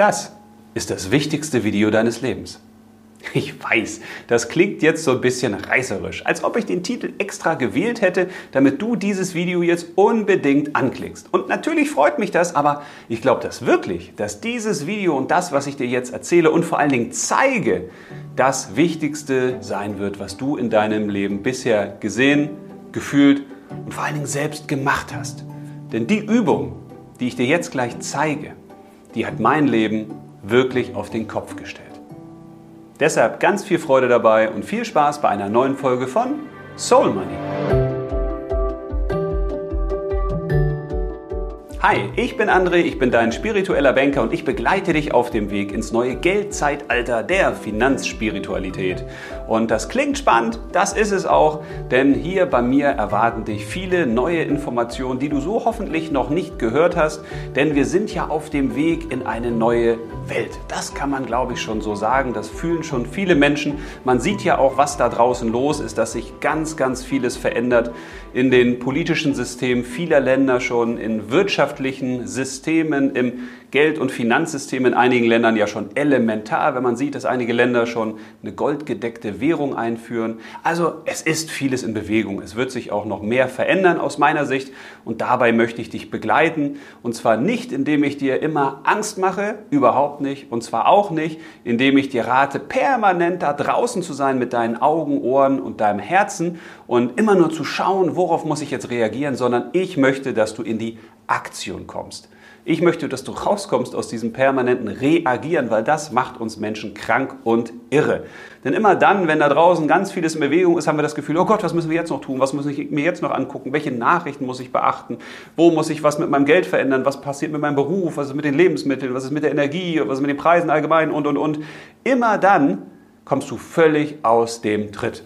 Das ist das wichtigste Video deines Lebens. Ich weiß, das klingt jetzt so ein bisschen reißerisch, als ob ich den Titel extra gewählt hätte, damit du dieses Video jetzt unbedingt anklickst. Und natürlich freut mich das, aber ich glaube das wirklich, dass dieses Video und das, was ich dir jetzt erzähle und vor allen Dingen zeige, das Wichtigste sein wird, was du in deinem Leben bisher gesehen, gefühlt und vor allen Dingen selbst gemacht hast. Denn die Übung, die ich dir jetzt gleich zeige, die hat mein Leben wirklich auf den Kopf gestellt. Deshalb ganz viel Freude dabei und viel Spaß bei einer neuen Folge von Soul Money. Hi, ich bin André, ich bin dein spiritueller Banker und ich begleite dich auf dem Weg ins neue Geldzeitalter der Finanzspiritualität. Und das klingt spannend, das ist es auch, denn hier bei mir erwarten dich viele neue Informationen, die du so hoffentlich noch nicht gehört hast, denn wir sind ja auf dem Weg in eine neue Welt. Das kann man, glaube ich, schon so sagen, das fühlen schon viele Menschen. Man sieht ja auch, was da draußen los ist, dass sich ganz, ganz vieles verändert in den politischen Systemen vieler Länder schon, in wirtschaftlichen Systemen, im Geld- und Finanzsystem in einigen Ländern ja schon elementar, wenn man sieht, dass einige Länder schon eine goldgedeckte Währung einführen. Also es ist vieles in Bewegung. Es wird sich auch noch mehr verändern aus meiner Sicht und dabei möchte ich dich begleiten und zwar nicht, indem ich dir immer Angst mache, überhaupt nicht und zwar auch nicht, indem ich dir rate, permanent da draußen zu sein mit deinen Augen, Ohren und deinem Herzen und immer nur zu schauen, worauf muss ich jetzt reagieren, sondern ich möchte, dass du in die Aktion kommst. Ich möchte, dass du rauskommst aus diesem permanenten Reagieren, weil das macht uns Menschen krank und irre. Denn immer dann, wenn da draußen ganz vieles in Bewegung ist, haben wir das Gefühl, oh Gott, was müssen wir jetzt noch tun? Was muss ich mir jetzt noch angucken? Welche Nachrichten muss ich beachten? Wo muss ich was mit meinem Geld verändern? Was passiert mit meinem Beruf? Was ist mit den Lebensmitteln? Was ist mit der Energie? Was ist mit den Preisen allgemein? Und, und, und. Immer dann kommst du völlig aus dem Tritt.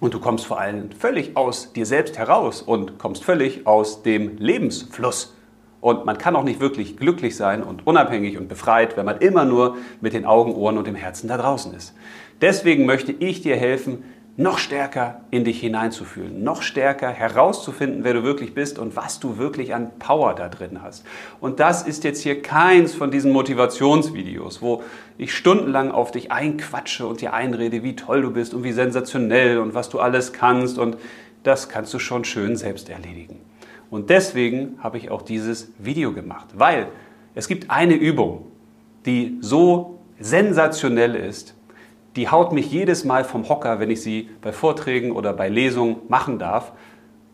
Und du kommst vor allem völlig aus dir selbst heraus und kommst völlig aus dem Lebensfluss. Und man kann auch nicht wirklich glücklich sein und unabhängig und befreit, wenn man immer nur mit den Augen, Ohren und dem Herzen da draußen ist. Deswegen möchte ich dir helfen, noch stärker in dich hineinzufühlen, noch stärker herauszufinden, wer du wirklich bist und was du wirklich an Power da drin hast. Und das ist jetzt hier keins von diesen Motivationsvideos, wo ich stundenlang auf dich einquatsche und dir einrede, wie toll du bist und wie sensationell und was du alles kannst. Und das kannst du schon schön selbst erledigen. Und deswegen habe ich auch dieses Video gemacht, weil es gibt eine Übung, die so sensationell ist, die haut mich jedes Mal vom Hocker, wenn ich sie bei Vorträgen oder bei Lesungen machen darf.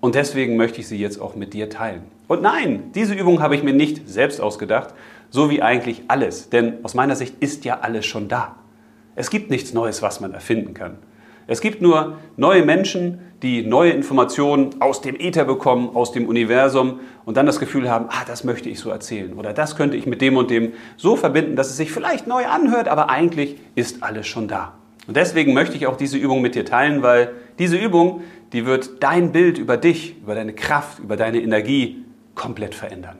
Und deswegen möchte ich sie jetzt auch mit dir teilen. Und nein, diese Übung habe ich mir nicht selbst ausgedacht, so wie eigentlich alles. Denn aus meiner Sicht ist ja alles schon da. Es gibt nichts Neues, was man erfinden kann. Es gibt nur neue Menschen, die neue Informationen aus dem Äther bekommen, aus dem Universum und dann das Gefühl haben, ah, das möchte ich so erzählen oder das könnte ich mit dem und dem so verbinden, dass es sich vielleicht neu anhört, aber eigentlich ist alles schon da. Und deswegen möchte ich auch diese Übung mit dir teilen, weil diese Übung, die wird dein Bild über dich, über deine Kraft, über deine Energie komplett verändern.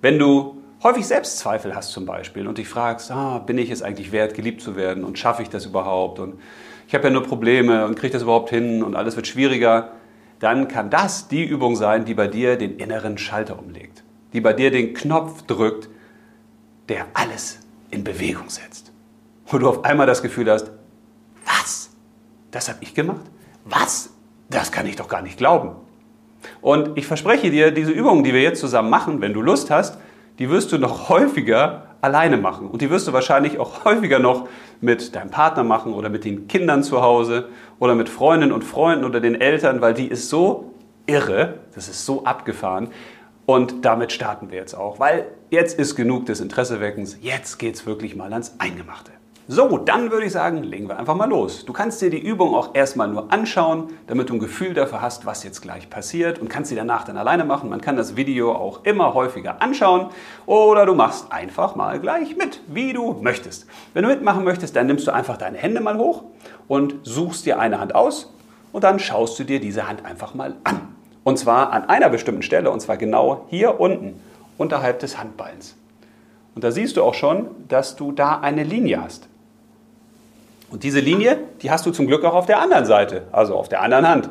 Wenn du häufig Selbstzweifel hast zum Beispiel und dich fragst, ah, bin ich es eigentlich wert, geliebt zu werden und schaffe ich das überhaupt und ich habe ja nur Probleme und kriege das überhaupt hin und alles wird schwieriger, dann kann das die Übung sein, die bei dir den inneren Schalter umlegt, die bei dir den Knopf drückt, der alles in Bewegung setzt. Wo du auf einmal das Gefühl hast, was? Das habe ich gemacht? Was? Das kann ich doch gar nicht glauben. Und ich verspreche dir, diese Übungen, die wir jetzt zusammen machen, wenn du Lust hast, die wirst du noch häufiger alleine machen. Und die wirst du wahrscheinlich auch häufiger noch mit deinem Partner machen oder mit den Kindern zu Hause oder mit Freundinnen und Freunden oder den Eltern, weil die ist so irre, das ist so abgefahren. Und damit starten wir jetzt auch, weil jetzt ist genug des Interesseweckens, jetzt geht es wirklich mal ans Eingemachte. So, dann würde ich sagen, legen wir einfach mal los. Du kannst dir die Übung auch erstmal nur anschauen, damit du ein Gefühl dafür hast, was jetzt gleich passiert und kannst sie danach dann alleine machen. Man kann das Video auch immer häufiger anschauen oder du machst einfach mal gleich mit, wie du möchtest. Wenn du mitmachen möchtest, dann nimmst du einfach deine Hände mal hoch und suchst dir eine Hand aus und dann schaust du dir diese Hand einfach mal an. Und zwar an einer bestimmten Stelle und zwar genau hier unten unterhalb des Handballens. Und da siehst du auch schon, dass du da eine Linie hast. Und diese Linie, die hast du zum Glück auch auf der anderen Seite, also auf der anderen Hand.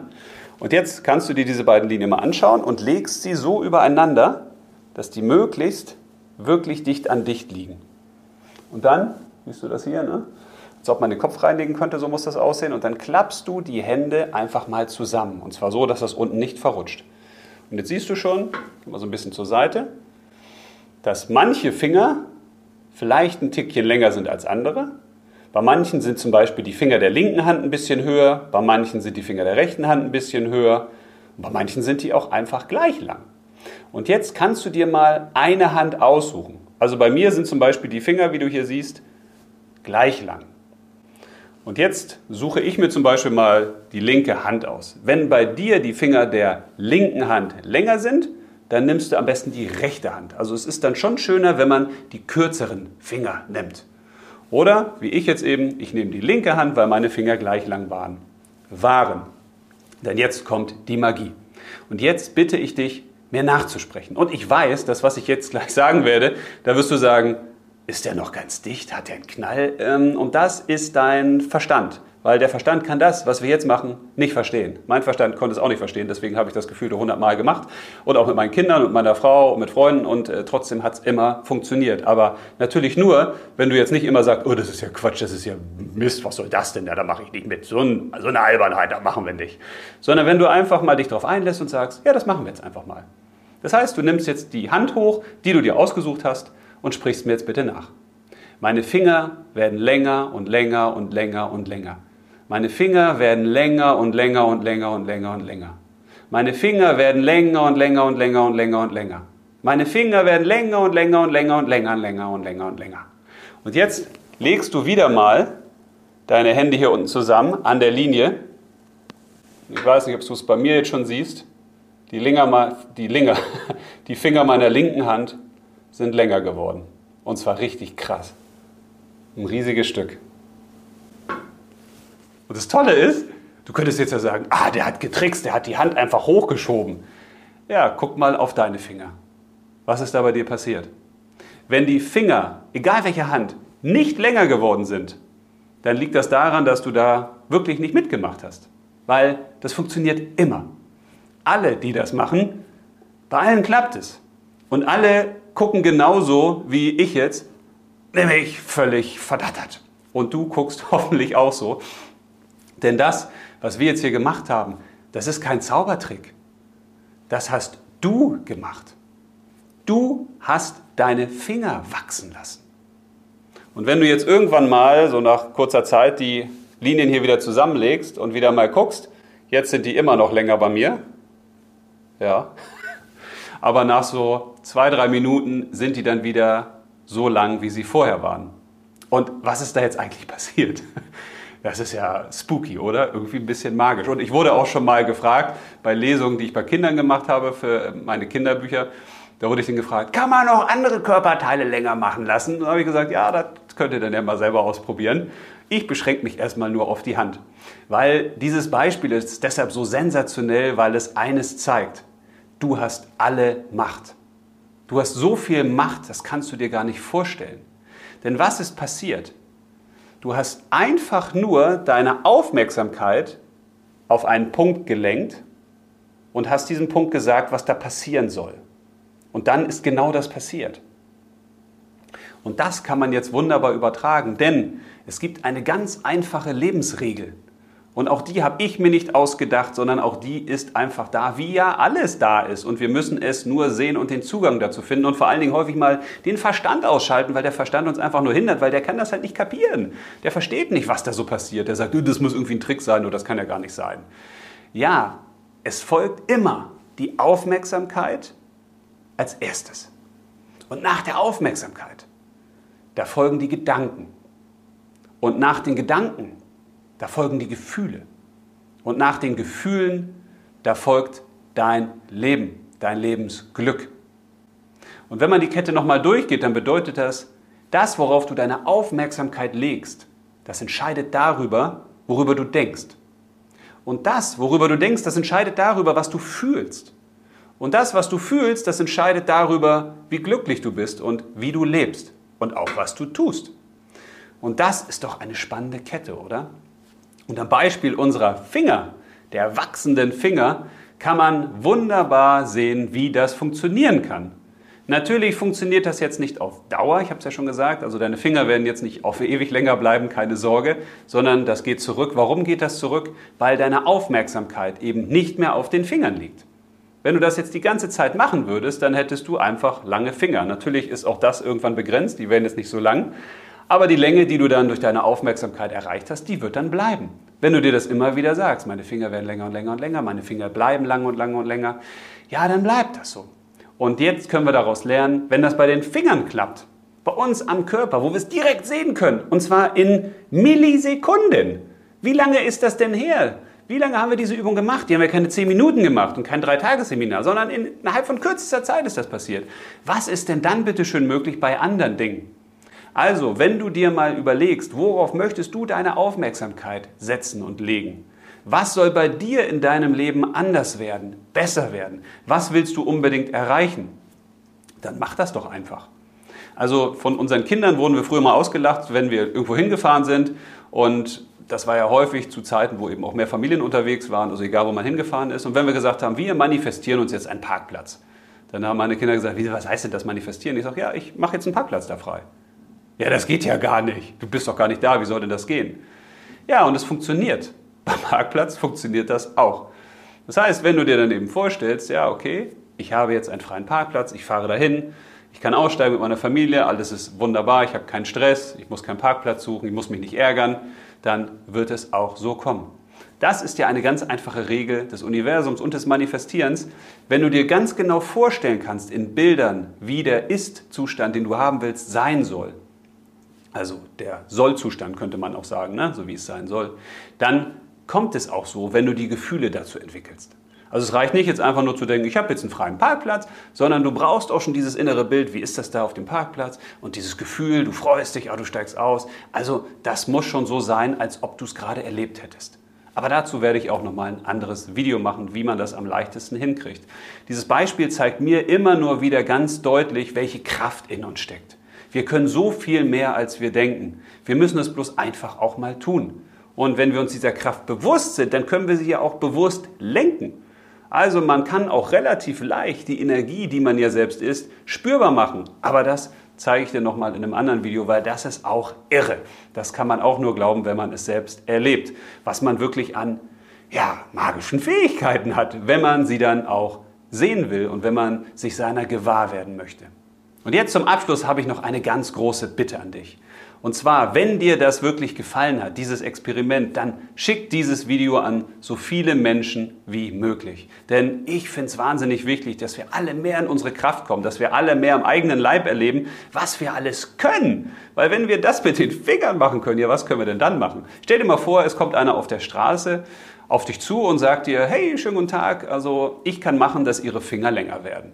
Und jetzt kannst du dir diese beiden Linien mal anschauen und legst sie so übereinander, dass die möglichst wirklich dicht an dicht liegen. Und dann, siehst du das hier, ne? als ob man den Kopf reinlegen könnte, so muss das aussehen. Und dann klappst du die Hände einfach mal zusammen. Und zwar so, dass das unten nicht verrutscht. Und jetzt siehst du schon, mal so ein bisschen zur Seite, dass manche Finger vielleicht ein Tickchen länger sind als andere. Bei manchen sind zum Beispiel die Finger der linken Hand ein bisschen höher, bei manchen sind die Finger der rechten Hand ein bisschen höher bei manchen sind die auch einfach gleich lang. Und jetzt kannst du dir mal eine Hand aussuchen. Also bei mir sind zum Beispiel die Finger, wie du hier siehst, gleich lang. Und jetzt suche ich mir zum Beispiel mal die linke Hand aus. Wenn bei dir die Finger der linken Hand länger sind, dann nimmst du am besten die rechte Hand. Also es ist dann schon schöner, wenn man die kürzeren Finger nimmt. Oder wie ich jetzt eben, ich nehme die linke Hand, weil meine Finger gleich lang waren. Waren. Denn jetzt kommt die Magie. Und jetzt bitte ich dich, mir nachzusprechen. Und ich weiß, dass was ich jetzt gleich sagen werde, da wirst du sagen, ist der noch ganz dicht? Hat der einen Knall? Ähm, und das ist dein Verstand. Weil der Verstand kann das, was wir jetzt machen, nicht verstehen. Mein Verstand konnte es auch nicht verstehen, deswegen habe ich das Gefühl hundertmal gemacht. Und auch mit meinen Kindern und meiner Frau und mit Freunden und äh, trotzdem hat es immer funktioniert. Aber natürlich nur, wenn du jetzt nicht immer sagst, oh, das ist ja Quatsch, das ist ja Mist, was soll das denn? Ja, da mache ich nicht mit. So, ein, so eine Albernheit, da machen wir nicht. Sondern wenn du einfach mal dich darauf einlässt und sagst, ja, das machen wir jetzt einfach mal. Das heißt, du nimmst jetzt die Hand hoch, die du dir ausgesucht hast und sprichst mir jetzt bitte nach. Meine Finger werden länger und länger und länger und länger. Meine Finger werden länger und länger und länger und länger und länger. Meine Finger werden länger und länger und länger und länger und länger. Meine Finger werden länger und länger und länger und länger und länger und länger und länger. Und jetzt legst du wieder mal deine Hände hier unten zusammen an der Linie. Ich weiß nicht, ob du es bei mir jetzt schon siehst. Die, Linger, die, Linger, die Finger meiner linken Hand sind länger geworden. Und zwar richtig krass. Ein riesiges Stück. Und das Tolle ist, du könntest jetzt ja sagen, ah, der hat getrickst, der hat die Hand einfach hochgeschoben. Ja, guck mal auf deine Finger. Was ist da bei dir passiert? Wenn die Finger, egal welche Hand, nicht länger geworden sind, dann liegt das daran, dass du da wirklich nicht mitgemacht hast. Weil das funktioniert immer. Alle, die das machen, bei allen klappt es. Und alle gucken genauso wie ich jetzt, nämlich völlig verdattert. Und du guckst hoffentlich auch so. Denn das, was wir jetzt hier gemacht haben, das ist kein Zaubertrick. Das hast du gemacht. Du hast deine Finger wachsen lassen. Und wenn du jetzt irgendwann mal, so nach kurzer Zeit, die Linien hier wieder zusammenlegst und wieder mal guckst, jetzt sind die immer noch länger bei mir. Ja. Aber nach so zwei, drei Minuten sind die dann wieder so lang, wie sie vorher waren. Und was ist da jetzt eigentlich passiert? Das ist ja spooky, oder? Irgendwie ein bisschen magisch. Und ich wurde auch schon mal gefragt, bei Lesungen, die ich bei Kindern gemacht habe für meine Kinderbücher, da wurde ich dann gefragt, kann man auch andere Körperteile länger machen lassen? Und da habe ich gesagt, ja, das könnt ihr dann ja mal selber ausprobieren. Ich beschränke mich erstmal nur auf die Hand. Weil dieses Beispiel ist deshalb so sensationell, weil es eines zeigt. Du hast alle Macht. Du hast so viel Macht, das kannst du dir gar nicht vorstellen. Denn was ist passiert? Du hast einfach nur deine Aufmerksamkeit auf einen Punkt gelenkt und hast diesem Punkt gesagt, was da passieren soll. Und dann ist genau das passiert. Und das kann man jetzt wunderbar übertragen, denn es gibt eine ganz einfache Lebensregel. Und auch die habe ich mir nicht ausgedacht, sondern auch die ist einfach da, wie ja alles da ist. Und wir müssen es nur sehen und den Zugang dazu finden und vor allen Dingen häufig mal den Verstand ausschalten, weil der Verstand uns einfach nur hindert, weil der kann das halt nicht kapieren. Der versteht nicht, was da so passiert. Der sagt, das muss irgendwie ein Trick sein oder das kann ja gar nicht sein. Ja, es folgt immer die Aufmerksamkeit als erstes. Und nach der Aufmerksamkeit, da folgen die Gedanken. Und nach den Gedanken da folgen die Gefühle. Und nach den Gefühlen, da folgt dein Leben, dein Lebensglück. Und wenn man die Kette nochmal durchgeht, dann bedeutet das, das, worauf du deine Aufmerksamkeit legst, das entscheidet darüber, worüber du denkst. Und das, worüber du denkst, das entscheidet darüber, was du fühlst. Und das, was du fühlst, das entscheidet darüber, wie glücklich du bist und wie du lebst und auch was du tust. Und das ist doch eine spannende Kette, oder? Und am Beispiel unserer Finger, der wachsenden Finger, kann man wunderbar sehen, wie das funktionieren kann. Natürlich funktioniert das jetzt nicht auf Dauer, ich habe es ja schon gesagt, also deine Finger werden jetzt nicht auf ewig länger bleiben, keine Sorge, sondern das geht zurück. Warum geht das zurück? Weil deine Aufmerksamkeit eben nicht mehr auf den Fingern liegt. Wenn du das jetzt die ganze Zeit machen würdest, dann hättest du einfach lange Finger. Natürlich ist auch das irgendwann begrenzt, die werden jetzt nicht so lang, aber die Länge, die du dann durch deine Aufmerksamkeit erreicht hast, die wird dann bleiben. Wenn du dir das immer wieder sagst, meine Finger werden länger und länger und länger, meine Finger bleiben lang und lang und länger, ja, dann bleibt das so. Und jetzt können wir daraus lernen, wenn das bei den Fingern klappt, bei uns am Körper, wo wir es direkt sehen können, und zwar in Millisekunden. Wie lange ist das denn her? Wie lange haben wir diese Übung gemacht? Die haben wir keine 10 Minuten gemacht und kein Dreitagesseminar, sondern innerhalb von kürzester Zeit ist das passiert. Was ist denn dann bitte schön möglich bei anderen Dingen? Also, wenn du dir mal überlegst, worauf möchtest du deine Aufmerksamkeit setzen und legen? Was soll bei dir in deinem Leben anders werden, besser werden? Was willst du unbedingt erreichen? Dann mach das doch einfach. Also von unseren Kindern wurden wir früher mal ausgelacht, wenn wir irgendwo hingefahren sind. Und das war ja häufig zu Zeiten, wo eben auch mehr Familien unterwegs waren, also egal, wo man hingefahren ist. Und wenn wir gesagt haben, wir manifestieren uns jetzt einen Parkplatz, dann haben meine Kinder gesagt, was heißt denn das manifestieren? Ich sage, ja, ich mache jetzt einen Parkplatz da frei. Ja, das geht ja gar nicht. Du bist doch gar nicht da, wie soll denn das gehen? Ja, und es funktioniert. Beim Parkplatz funktioniert das auch. Das heißt, wenn du dir dann eben vorstellst, ja, okay, ich habe jetzt einen freien Parkplatz, ich fahre dahin, ich kann aussteigen mit meiner Familie, alles ist wunderbar, ich habe keinen Stress, ich muss keinen Parkplatz suchen, ich muss mich nicht ärgern, dann wird es auch so kommen. Das ist ja eine ganz einfache Regel des Universums und des Manifestierens. Wenn du dir ganz genau vorstellen kannst in Bildern, wie der Ist-Zustand, den du haben willst, sein soll, also der Soll-Zustand könnte man auch sagen, ne? so wie es sein soll, dann kommt es auch so, wenn du die Gefühle dazu entwickelst. Also es reicht nicht jetzt einfach nur zu denken, ich habe jetzt einen freien Parkplatz, sondern du brauchst auch schon dieses innere Bild, wie ist das da auf dem Parkplatz und dieses Gefühl, du freust dich, ah, du steigst aus. Also das muss schon so sein, als ob du es gerade erlebt hättest. Aber dazu werde ich auch nochmal ein anderes Video machen, wie man das am leichtesten hinkriegt. Dieses Beispiel zeigt mir immer nur wieder ganz deutlich, welche Kraft in uns steckt. Wir können so viel mehr, als wir denken. Wir müssen es bloß einfach auch mal tun. Und wenn wir uns dieser Kraft bewusst sind, dann können wir sie ja auch bewusst lenken. Also man kann auch relativ leicht die Energie, die man ja selbst ist, spürbar machen. Aber das zeige ich dir nochmal in einem anderen Video, weil das ist auch irre. Das kann man auch nur glauben, wenn man es selbst erlebt. Was man wirklich an ja, magischen Fähigkeiten hat, wenn man sie dann auch sehen will und wenn man sich seiner gewahr werden möchte. Und jetzt zum Abschluss habe ich noch eine ganz große Bitte an dich. Und zwar, wenn dir das wirklich gefallen hat, dieses Experiment, dann schick dieses Video an so viele Menschen wie möglich. Denn ich finde es wahnsinnig wichtig, dass wir alle mehr in unsere Kraft kommen, dass wir alle mehr am eigenen Leib erleben, was wir alles können. Weil wenn wir das mit den Fingern machen können, ja, was können wir denn dann machen? Stell dir mal vor, es kommt einer auf der Straße auf dich zu und sagt dir, hey, schönen guten Tag, also ich kann machen, dass Ihre Finger länger werden.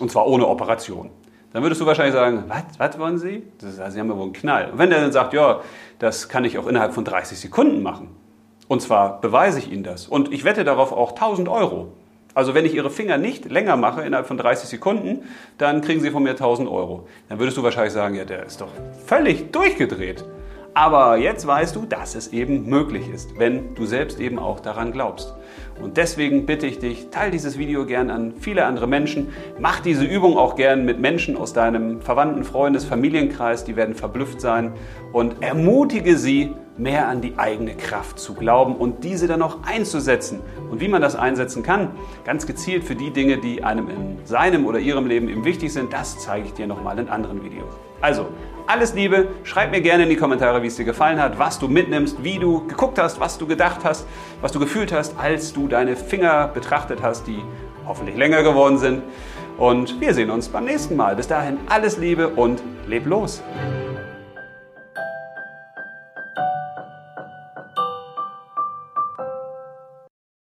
Und zwar ohne Operation dann würdest du wahrscheinlich sagen, was, wollen Sie? Das, also Sie haben ja wohl einen Knall. Und wenn der dann sagt, ja, das kann ich auch innerhalb von 30 Sekunden machen, und zwar beweise ich Ihnen das, und ich wette darauf auch 1000 Euro. Also wenn ich Ihre Finger nicht länger mache innerhalb von 30 Sekunden, dann kriegen Sie von mir 1000 Euro. Dann würdest du wahrscheinlich sagen, ja, der ist doch völlig durchgedreht. Aber jetzt weißt du, dass es eben möglich ist, wenn du selbst eben auch daran glaubst. Und deswegen bitte ich dich, teile dieses Video gern an viele andere Menschen. Mach diese Übung auch gern mit Menschen aus deinem Verwandten, Freundes, Familienkreis, die werden verblüfft sein. Und ermutige sie, mehr an die eigene Kraft zu glauben und diese dann auch einzusetzen. Und wie man das einsetzen kann, ganz gezielt für die Dinge, die einem in seinem oder ihrem Leben eben wichtig sind, das zeige ich dir nochmal in anderen Videos. Also, alles Liebe, schreib mir gerne in die Kommentare, wie es dir gefallen hat, was du mitnimmst, wie du geguckt hast, was du gedacht hast, was du gefühlt hast, als du deine Finger betrachtet hast, die hoffentlich länger geworden sind. Und wir sehen uns beim nächsten Mal. Bis dahin alles Liebe und leb los.